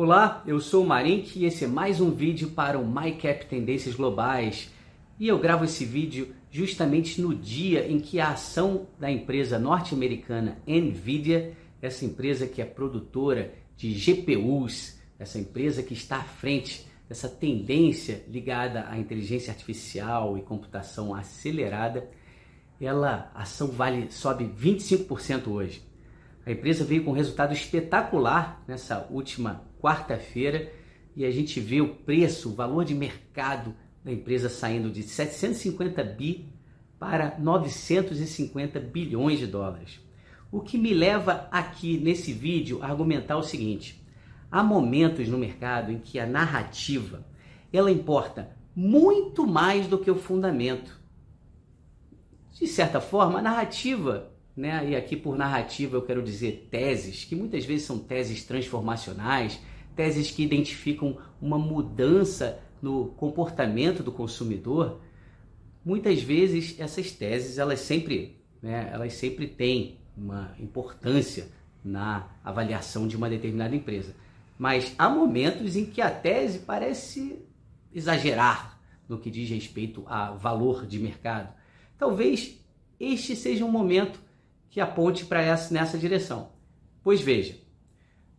Olá, eu sou o Marink e esse é mais um vídeo para o MyCap Tendências Globais. E eu gravo esse vídeo justamente no dia em que a ação da empresa norte-americana Nvidia, essa empresa que é produtora de GPUs, essa empresa que está à frente dessa tendência ligada à inteligência artificial e computação acelerada, ela a ação vale sobe 25% hoje. A empresa veio com um resultado espetacular nessa última quarta-feira e a gente vê o preço, o valor de mercado da empresa saindo de 750 bi para 950 bilhões de dólares. O que me leva aqui nesse vídeo a argumentar o seguinte: há momentos no mercado em que a narrativa ela importa muito mais do que o fundamento. De certa forma, a narrativa né? E aqui por narrativa eu quero dizer teses, que muitas vezes são teses transformacionais, teses que identificam uma mudança no comportamento do consumidor. Muitas vezes essas teses elas sempre, né, elas sempre têm uma importância na avaliação de uma determinada empresa. Mas há momentos em que a tese parece exagerar no que diz respeito a valor de mercado. Talvez este seja um momento que aponte para essa nessa direção. Pois veja,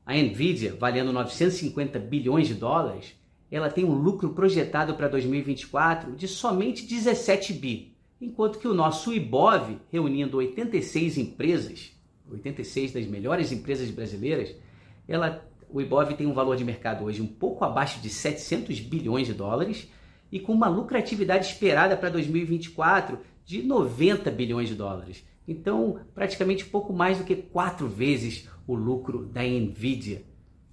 a Nvidia, valendo 950 bilhões de dólares, ela tem um lucro projetado para 2024 de somente 17 bi, enquanto que o nosso IBOV, reunindo 86 empresas, 86 das melhores empresas brasileiras, ela, o IBOV tem um valor de mercado hoje um pouco abaixo de 700 bilhões de dólares e com uma lucratividade esperada para 2024 de 90 bilhões de dólares. Então, praticamente pouco mais do que quatro vezes o lucro da Nvidia.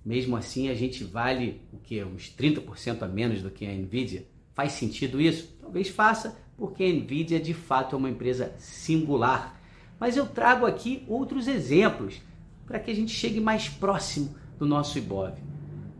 Mesmo assim, a gente vale o que? Uns 30% a menos do que a Nvidia. Faz sentido isso? Talvez faça, porque a Nvidia de fato é uma empresa singular. Mas eu trago aqui outros exemplos para que a gente chegue mais próximo do nosso Ibov.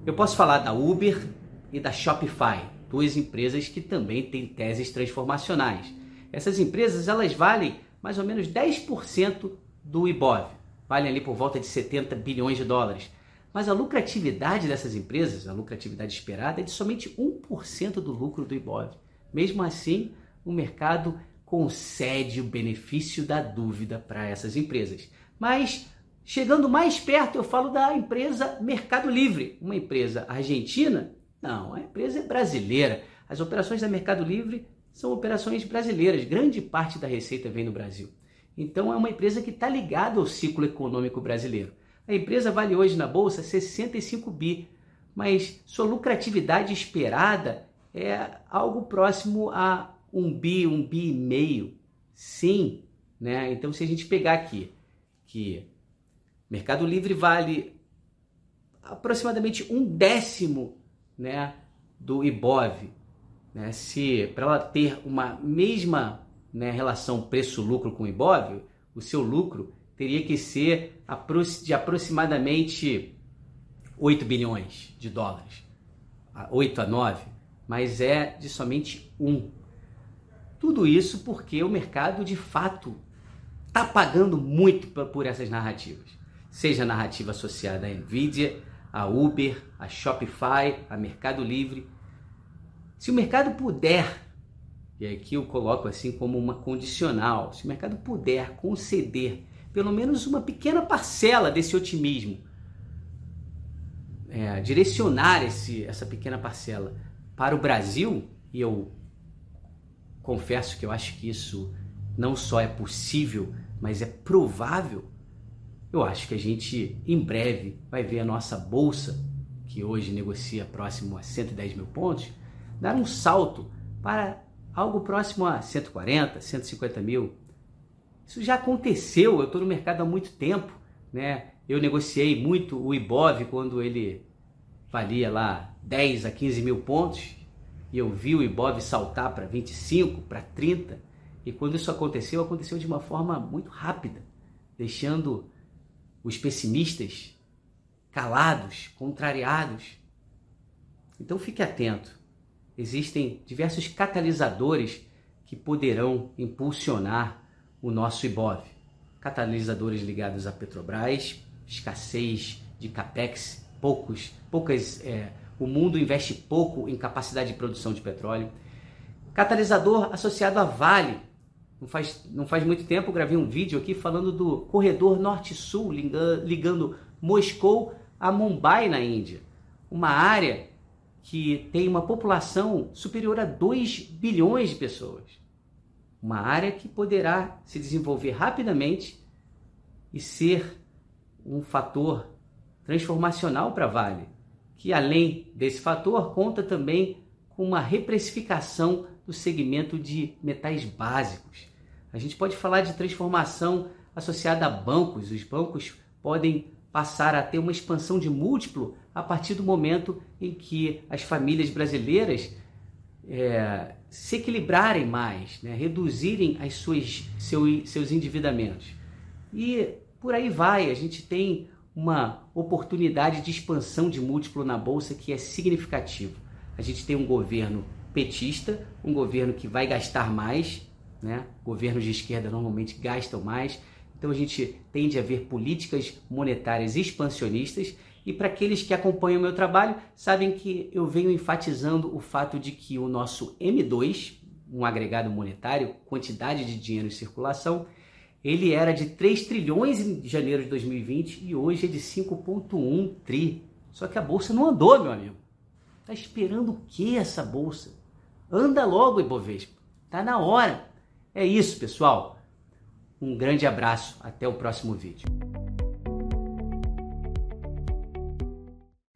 Eu posso falar da Uber e da Shopify, duas empresas que também têm teses transformacionais. Essas empresas elas valem mais ou menos 10% do IBOV, valem ali por volta de 70 bilhões de dólares. Mas a lucratividade dessas empresas, a lucratividade esperada, é de somente 1% do lucro do IBOV. Mesmo assim, o mercado concede o benefício da dúvida para essas empresas. Mas, chegando mais perto, eu falo da empresa Mercado Livre, uma empresa argentina? Não, a empresa é brasileira. As operações da Mercado Livre são operações brasileiras, grande parte da receita vem no Brasil. Então é uma empresa que está ligada ao ciclo econômico brasileiro. A empresa vale hoje na bolsa 65 bi, mas sua lucratividade esperada é algo próximo a um bi, um bi e meio. Sim, né? Então se a gente pegar aqui que Mercado Livre vale aproximadamente um décimo, né, do IBOV, né? Se para ela ter uma mesma né, relação preço-lucro com o Ibov, o seu lucro teria que ser de aproximadamente 8 bilhões de dólares, 8 a 9, mas é de somente 1. Tudo isso porque o mercado de fato está pagando muito por essas narrativas, seja a narrativa associada à Nvidia, a Uber, a Shopify, a Mercado Livre se o mercado puder, e aqui eu coloco assim como uma condicional, se o mercado puder conceder pelo menos uma pequena parcela desse otimismo, é, direcionar esse, essa pequena parcela para o Brasil, e eu confesso que eu acho que isso não só é possível, mas é provável, eu acho que a gente em breve vai ver a nossa bolsa, que hoje negocia próximo a 110 mil pontos, dar um salto para algo próximo a 140, 150 mil. Isso já aconteceu, eu estou no mercado há muito tempo. Né? Eu negociei muito o Ibov quando ele valia lá 10 a 15 mil pontos e eu vi o Ibov saltar para 25, para 30. E quando isso aconteceu, aconteceu de uma forma muito rápida, deixando os pessimistas calados, contrariados. Então fique atento existem diversos catalisadores que poderão impulsionar o nosso IBOV. Catalisadores ligados à Petrobras, escassez de capex poucos, poucas, é, o mundo investe pouco em capacidade de produção de petróleo. Catalisador associado a Vale. Não faz, não faz muito tempo gravei um vídeo aqui falando do corredor norte-sul ligando Moscou a Mumbai na Índia. Uma área que tem uma população superior a 2 bilhões de pessoas. Uma área que poderá se desenvolver rapidamente e ser um fator transformacional para Vale, que além desse fator conta também com uma reprecificação do segmento de metais básicos. A gente pode falar de transformação associada a bancos. Os bancos podem passar a ter uma expansão de múltiplo a partir do momento em que as famílias brasileiras é, se equilibrarem mais, né? reduzirem as suas, seu, seus endividamentos. E por aí vai, a gente tem uma oportunidade de expansão de múltiplo na bolsa que é significativo. A gente tem um governo petista, um governo que vai gastar mais, né? Governos de esquerda normalmente gastam mais, então a gente tende a ver políticas monetárias expansionistas e para aqueles que acompanham o meu trabalho, sabem que eu venho enfatizando o fato de que o nosso M2, um agregado monetário, quantidade de dinheiro em circulação, ele era de 3 trilhões em janeiro de 2020 e hoje é de 5.1 tri. Só que a bolsa não andou, meu amigo. Tá esperando o que essa bolsa? Anda logo, Ibovespa. Tá na hora. É isso, pessoal. Um grande abraço, até o próximo vídeo.